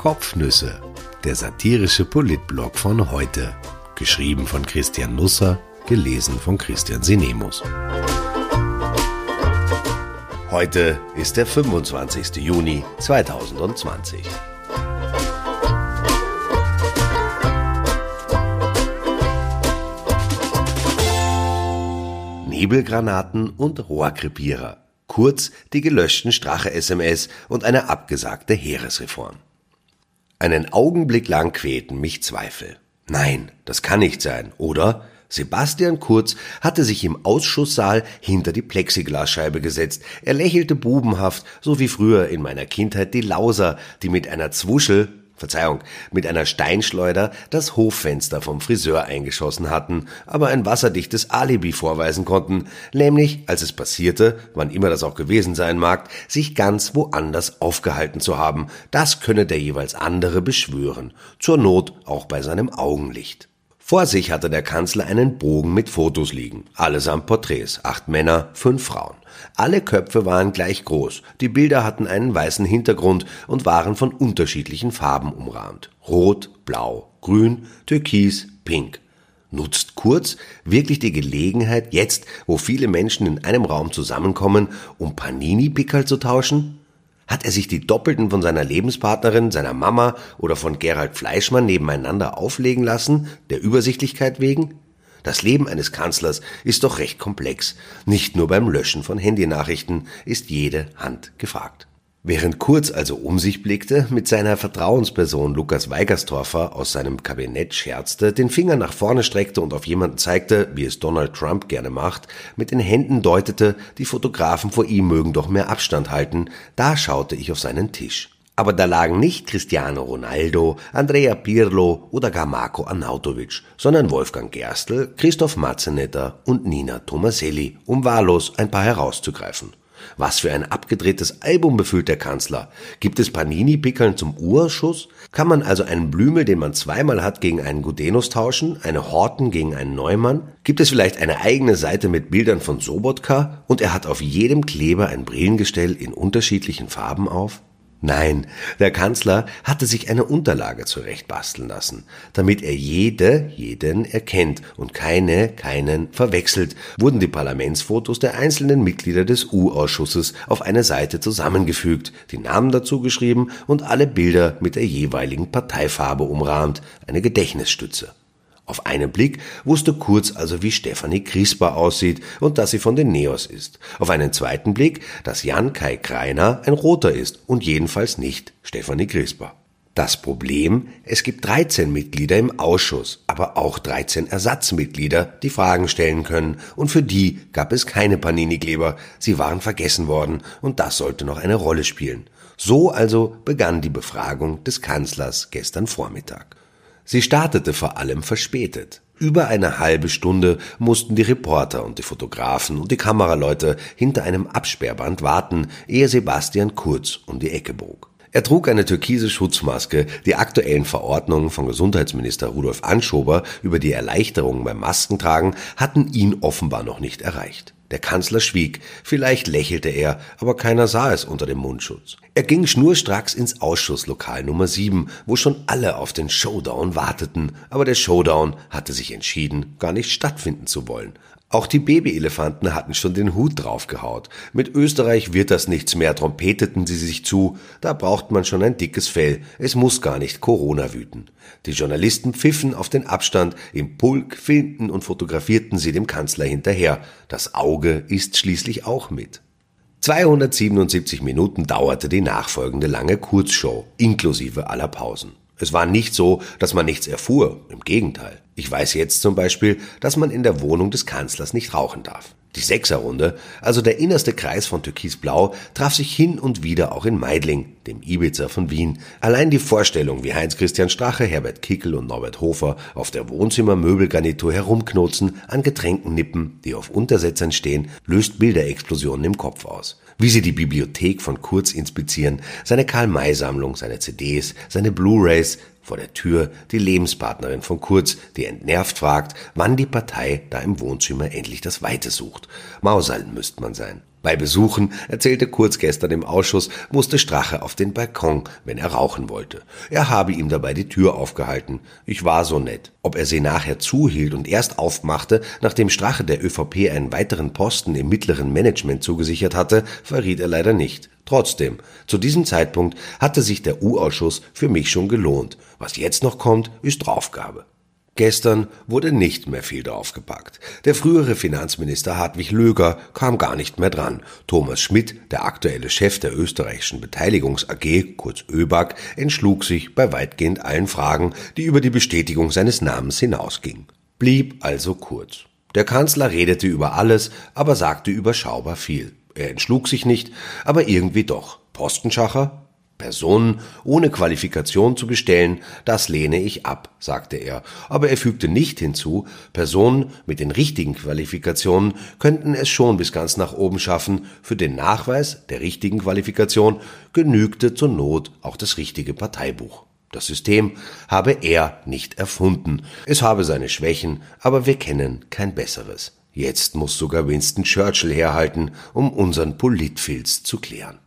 Kopfnüsse, der satirische Politblog von heute. Geschrieben von Christian Nusser, gelesen von Christian Sinemus. Heute ist der 25. Juni 2020. Nebelgranaten und Rohrkrepierer. Kurz die gelöschten Strache-SMS und eine abgesagte Heeresreform. Einen Augenblick lang quälten mich Zweifel. Nein, das kann nicht sein, oder? Sebastian Kurz hatte sich im Ausschusssaal hinter die Plexiglasscheibe gesetzt. Er lächelte bubenhaft, so wie früher in meiner Kindheit die Lauser, die mit einer Zwuschel Verzeihung, mit einer Steinschleuder das Hoffenster vom Friseur eingeschossen hatten, aber ein wasserdichtes Alibi vorweisen konnten, nämlich, als es passierte, wann immer das auch gewesen sein mag, sich ganz woanders aufgehalten zu haben. Das könne der jeweils andere beschwören, zur Not auch bei seinem Augenlicht. Vor sich hatte der Kanzler einen Bogen mit Fotos liegen, allesamt Porträts, acht Männer, fünf Frauen. Alle Köpfe waren gleich groß, die Bilder hatten einen weißen Hintergrund und waren von unterschiedlichen Farben umrahmt. Rot, blau, grün, türkis, pink. Nutzt Kurz wirklich die Gelegenheit, jetzt, wo viele Menschen in einem Raum zusammenkommen, um Panini-Pickel zu tauschen? Hat er sich die Doppelten von seiner Lebenspartnerin, seiner Mama oder von Gerald Fleischmann nebeneinander auflegen lassen, der Übersichtlichkeit wegen? Das Leben eines Kanzlers ist doch recht komplex. Nicht nur beim Löschen von Handynachrichten ist jede Hand gefragt. Während Kurz also um sich blickte, mit seiner Vertrauensperson Lukas Weigerstorfer aus seinem Kabinett scherzte, den Finger nach vorne streckte und auf jemanden zeigte, wie es Donald Trump gerne macht, mit den Händen deutete, die Fotografen vor ihm mögen doch mehr Abstand halten, da schaute ich auf seinen Tisch. Aber da lagen nicht Cristiano Ronaldo, Andrea Pirlo oder gar Marco Arnautovic, sondern Wolfgang Gerstl, Christoph Matzenetter und Nina Tomaselli, um wahllos ein paar herauszugreifen. Was für ein abgedrehtes Album befüllt der Kanzler. Gibt es Panini-Pickeln zum Urschuss? Kann man also einen Blümel, den man zweimal hat, gegen einen Gudenus tauschen? Eine Horten gegen einen Neumann? Gibt es vielleicht eine eigene Seite mit Bildern von Sobotka? Und er hat auf jedem Kleber ein Brillengestell in unterschiedlichen Farben auf? Nein, der Kanzler hatte sich eine Unterlage zurechtbasteln lassen, damit er jede, jeden erkennt und keine, keinen verwechselt, wurden die Parlamentsfotos der einzelnen Mitglieder des U-Ausschusses auf eine Seite zusammengefügt, die Namen dazu geschrieben und alle Bilder mit der jeweiligen Parteifarbe umrahmt, eine Gedächtnisstütze. Auf einen Blick wusste Kurz also, wie Stefanie Crispa aussieht und dass sie von den Neos ist. Auf einen zweiten Blick, dass Jan Kai Kreiner ein Roter ist und jedenfalls nicht Stefanie Crispa. Das Problem, es gibt 13 Mitglieder im Ausschuss, aber auch 13 Ersatzmitglieder, die Fragen stellen können, und für die gab es keine Panini-Kleber, sie waren vergessen worden, und das sollte noch eine Rolle spielen. So also begann die Befragung des Kanzlers gestern Vormittag. Sie startete vor allem verspätet. Über eine halbe Stunde mussten die Reporter und die Fotografen und die Kameraleute hinter einem Absperrband warten, ehe Sebastian Kurz um die Ecke bog. Er trug eine türkise Schutzmaske. Die aktuellen Verordnungen von Gesundheitsminister Rudolf Anschober über die Erleichterungen beim Maskentragen hatten ihn offenbar noch nicht erreicht. Der Kanzler schwieg, vielleicht lächelte er, aber keiner sah es unter dem Mundschutz. Er ging schnurstracks ins Ausschusslokal Nummer 7, wo schon alle auf den Showdown warteten, aber der Showdown hatte sich entschieden, gar nicht stattfinden zu wollen. Auch die Babyelefanten hatten schon den Hut draufgehaut. Mit Österreich wird das nichts mehr, trompeteten sie sich zu. Da braucht man schon ein dickes Fell. Es muss gar nicht Corona wüten. Die Journalisten pfiffen auf den Abstand, im Pulk filmten und fotografierten sie dem Kanzler hinterher. Das Auge ist schließlich auch mit. 277 Minuten dauerte die nachfolgende lange Kurzshow, inklusive aller Pausen. Es war nicht so, dass man nichts erfuhr, im Gegenteil. Ich weiß jetzt zum Beispiel, dass man in der Wohnung des Kanzlers nicht rauchen darf. Die Sechserrunde, also der innerste Kreis von Türkisblau, traf sich hin und wieder auch in Meidling, dem Ibiza von Wien. Allein die Vorstellung, wie Heinz-Christian Strache, Herbert Kickel und Norbert Hofer auf der Wohnzimmermöbelgarnitur herumknotzen, an Getränken nippen, die auf Untersetzern stehen, löst Bilderexplosionen im Kopf aus. Wie sie die Bibliothek von Kurz inspizieren, seine Karl-May-Sammlung, seine CDs, seine Blu-rays, vor der Tür die Lebenspartnerin von Kurz, die entnervt fragt, wann die Partei da im Wohnzimmer endlich das Weite sucht. Mausallen müsste man sein. Bei Besuchen, erzählte Kurz gestern im Ausschuss, musste Strache auf den Balkon, wenn er rauchen wollte. Er habe ihm dabei die Tür aufgehalten. Ich war so nett. Ob er sie nachher zuhielt und erst aufmachte, nachdem Strache der ÖVP einen weiteren Posten im mittleren Management zugesichert hatte, verriet er leider nicht. Trotzdem, zu diesem Zeitpunkt hatte sich der U-Ausschuss für mich schon gelohnt. Was jetzt noch kommt, ist Draufgabe. Gestern wurde nicht mehr viel draufgepackt. Der frühere Finanzminister Hartwig Löger kam gar nicht mehr dran. Thomas Schmidt, der aktuelle Chef der österreichischen Beteiligungs AG, kurz ÖBAG, entschlug sich bei weitgehend allen Fragen, die über die Bestätigung seines Namens hinausgingen. Blieb also kurz. Der Kanzler redete über alles, aber sagte überschaubar viel. Er entschlug sich nicht, aber irgendwie doch. Postenschacher? Personen ohne Qualifikation zu bestellen, das lehne ich ab, sagte er, aber er fügte nicht hinzu, Personen mit den richtigen Qualifikationen könnten es schon bis ganz nach oben schaffen, für den Nachweis der richtigen Qualifikation genügte zur Not auch das richtige Parteibuch. Das System habe er nicht erfunden, es habe seine Schwächen, aber wir kennen kein besseres. Jetzt muss sogar Winston Churchill herhalten, um unseren Politfilz zu klären.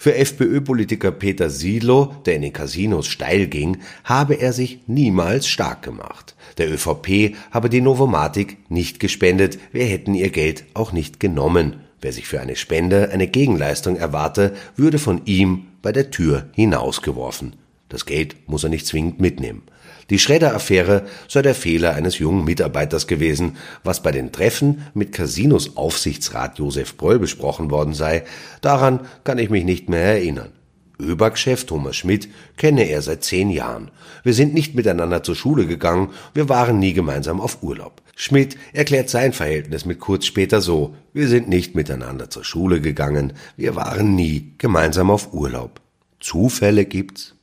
Für FPÖ-Politiker Peter Siedlow, der in den Casinos steil ging, habe er sich niemals stark gemacht. Der ÖVP habe die Novomatic nicht gespendet, wir hätten ihr Geld auch nicht genommen. Wer sich für eine Spende eine Gegenleistung erwarte, würde von ihm bei der Tür hinausgeworfen. Das Geld muss er nicht zwingend mitnehmen. Die Schredder-Affäre sei der Fehler eines jungen Mitarbeiters gewesen. Was bei den Treffen mit Casinos Aufsichtsrat Josef Bröll besprochen worden sei, daran kann ich mich nicht mehr erinnern. ÖBAG-Chef Thomas Schmidt kenne er seit zehn Jahren. Wir sind nicht miteinander zur Schule gegangen, wir waren nie gemeinsam auf Urlaub. Schmidt erklärt sein Verhältnis mit kurz später so, wir sind nicht miteinander zur Schule gegangen, wir waren nie gemeinsam auf Urlaub. Zufälle gibt's?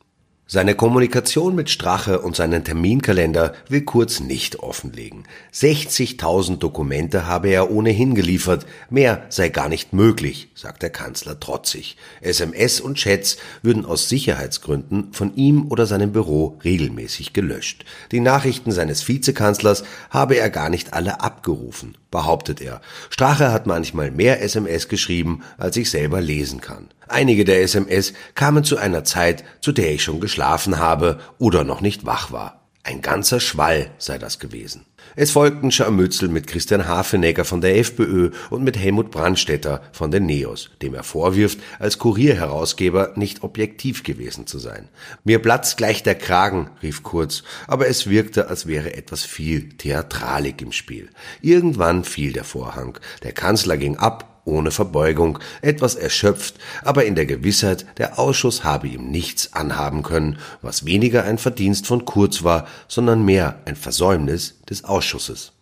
Seine Kommunikation mit Strache und seinen Terminkalender will Kurz nicht offenlegen. 60.000 Dokumente habe er ohnehin geliefert, mehr sei gar nicht möglich, sagt der Kanzler trotzig. SMS und Chats würden aus Sicherheitsgründen von ihm oder seinem Büro regelmäßig gelöscht. Die Nachrichten seines Vizekanzlers habe er gar nicht alle abgerufen, behauptet er. Strache hat manchmal mehr SMS geschrieben, als ich selber lesen kann. Einige der SMS kamen zu einer Zeit, zu der ich schon geschlafen habe oder noch nicht wach war. Ein ganzer Schwall sei das gewesen. Es folgten Scharmützel mit Christian Hafenegger von der FPÖ und mit Helmut Brandstetter von den NEOS, dem er vorwirft, als Kurierherausgeber nicht objektiv gewesen zu sein. Mir platzt gleich der Kragen, rief Kurz, aber es wirkte, als wäre etwas viel Theatralik im Spiel. Irgendwann fiel der Vorhang. Der Kanzler ging ab ohne Verbeugung, etwas erschöpft, aber in der Gewissheit, der Ausschuss habe ihm nichts anhaben können, was weniger ein Verdienst von Kurz war, sondern mehr ein Versäumnis des Ausschusses.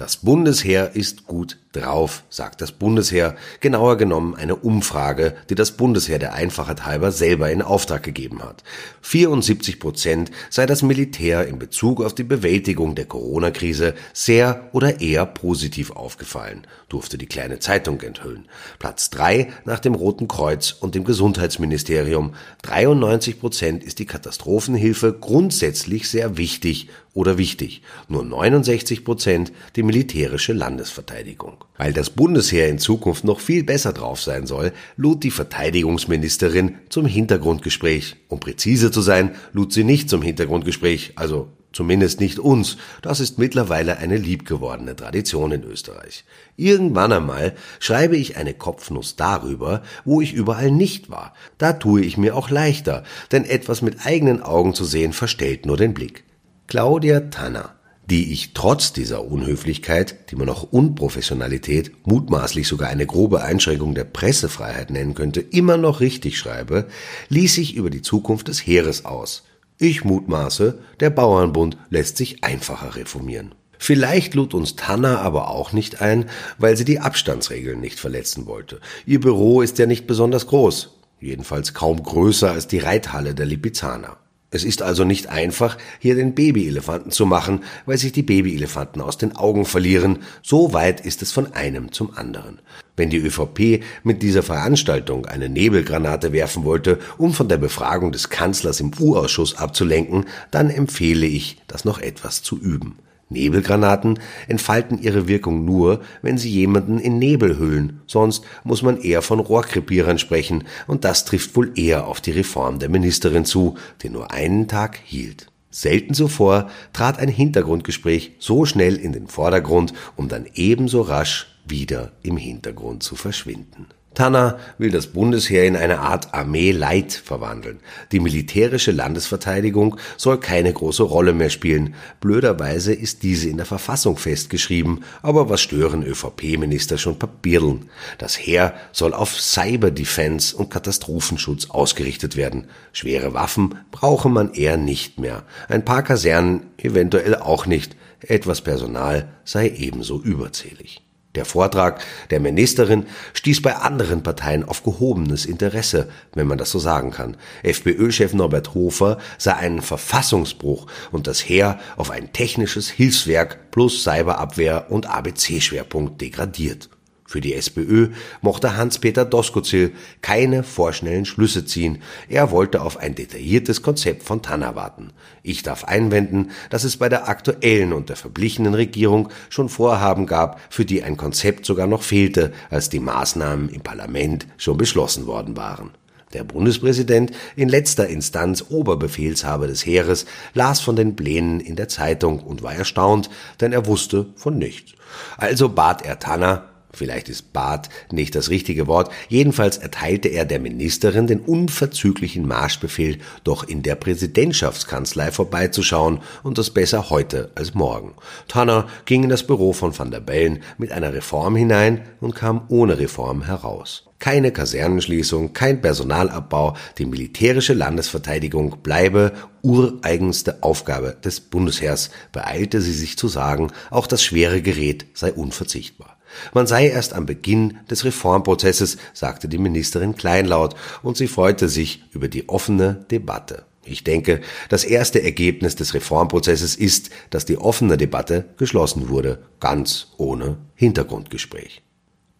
Das Bundesheer ist gut drauf, sagt das Bundesheer, genauer genommen eine Umfrage, die das Bundesheer der Einfachheit halber selber in Auftrag gegeben hat. 74 Prozent sei das Militär in Bezug auf die Bewältigung der Corona-Krise sehr oder eher positiv aufgefallen, durfte die kleine Zeitung enthüllen. Platz drei nach dem Roten Kreuz und dem Gesundheitsministerium. 93 Prozent ist die Katastrophenhilfe grundsätzlich sehr wichtig oder wichtig. Nur 69 Prozent die militärische Landesverteidigung. Weil das Bundesheer in Zukunft noch viel besser drauf sein soll, lud die Verteidigungsministerin zum Hintergrundgespräch. Um präzise zu sein, lud sie nicht zum Hintergrundgespräch, also zumindest nicht uns. Das ist mittlerweile eine liebgewordene Tradition in Österreich. Irgendwann einmal schreibe ich eine Kopfnuss darüber, wo ich überall nicht war. Da tue ich mir auch leichter, denn etwas mit eigenen Augen zu sehen verstellt nur den Blick. Claudia Tanner die ich trotz dieser Unhöflichkeit, die man auch Unprofessionalität, mutmaßlich sogar eine grobe Einschränkung der Pressefreiheit nennen könnte, immer noch richtig schreibe, ließ sich über die Zukunft des Heeres aus. Ich mutmaße, der Bauernbund lässt sich einfacher reformieren. Vielleicht lud uns Tanner aber auch nicht ein, weil sie die Abstandsregeln nicht verletzen wollte. Ihr Büro ist ja nicht besonders groß, jedenfalls kaum größer als die Reithalle der Lipizzaner. Es ist also nicht einfach, hier den Babyelefanten zu machen, weil sich die Babyelefanten aus den Augen verlieren. So weit ist es von einem zum anderen. Wenn die ÖVP mit dieser Veranstaltung eine Nebelgranate werfen wollte, um von der Befragung des Kanzlers im U-Ausschuss abzulenken, dann empfehle ich, das noch etwas zu üben. Nebelgranaten entfalten ihre Wirkung nur, wenn sie jemanden in Nebel hüllen, sonst muss man eher von Rohrkrepierern sprechen, und das trifft wohl eher auf die Reform der Ministerin zu, die nur einen Tag hielt. Selten zuvor trat ein Hintergrundgespräch so schnell in den Vordergrund, um dann ebenso rasch wieder im Hintergrund zu verschwinden. Tanner will das Bundesheer in eine Art Armee Light verwandeln. Die militärische Landesverteidigung soll keine große Rolle mehr spielen. Blöderweise ist diese in der Verfassung festgeschrieben, aber was stören ÖVP-Minister schon Papierln? Das Heer soll auf Cyber-Defense und Katastrophenschutz ausgerichtet werden. Schwere Waffen brauche man eher nicht mehr. Ein paar Kasernen eventuell auch nicht. Etwas Personal sei ebenso überzählig. Der Vortrag der Ministerin stieß bei anderen Parteien auf gehobenes Interesse, wenn man das so sagen kann. FPÖ-Chef Norbert Hofer sah einen Verfassungsbruch und das Heer auf ein technisches Hilfswerk plus Cyberabwehr und ABC-Schwerpunkt degradiert. Für die SPÖ mochte Hans-Peter Doskozil keine vorschnellen Schlüsse ziehen. Er wollte auf ein detailliertes Konzept von Tanner warten. Ich darf einwenden, dass es bei der aktuellen und der verblichenen Regierung schon Vorhaben gab, für die ein Konzept sogar noch fehlte, als die Maßnahmen im Parlament schon beschlossen worden waren. Der Bundespräsident, in letzter Instanz Oberbefehlshaber des Heeres, las von den Plänen in der Zeitung und war erstaunt, denn er wusste von nichts. Also bat er Tanner, Vielleicht ist bat nicht das richtige Wort. Jedenfalls erteilte er der Ministerin den unverzüglichen Marschbefehl, doch in der Präsidentschaftskanzlei vorbeizuschauen und das besser heute als morgen. Tanner ging in das Büro von Van der Bellen mit einer Reform hinein und kam ohne Reform heraus. Keine Kasernenschließung, kein Personalabbau, die militärische Landesverteidigung bleibe ureigenste Aufgabe des Bundesheers, beeilte sie sich zu sagen, auch das schwere Gerät sei unverzichtbar. Man sei erst am Beginn des Reformprozesses, sagte die Ministerin kleinlaut, und sie freute sich über die offene Debatte. Ich denke, das erste Ergebnis des Reformprozesses ist, dass die offene Debatte geschlossen wurde, ganz ohne Hintergrundgespräch.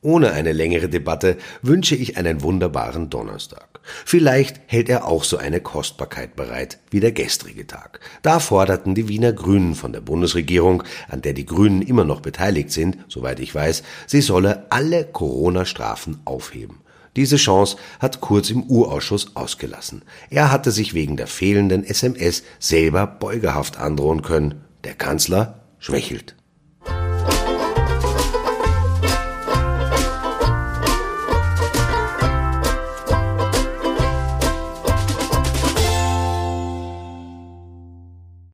Ohne eine längere Debatte wünsche ich einen wunderbaren Donnerstag. Vielleicht hält er auch so eine Kostbarkeit bereit wie der gestrige Tag. Da forderten die Wiener Grünen von der Bundesregierung, an der die Grünen immer noch beteiligt sind, soweit ich weiß, sie solle alle Corona-Strafen aufheben. Diese Chance hat Kurz im Urausschuss ausgelassen. Er hatte sich wegen der fehlenden SMS selber Beugehaft androhen können. Der Kanzler schwächelt.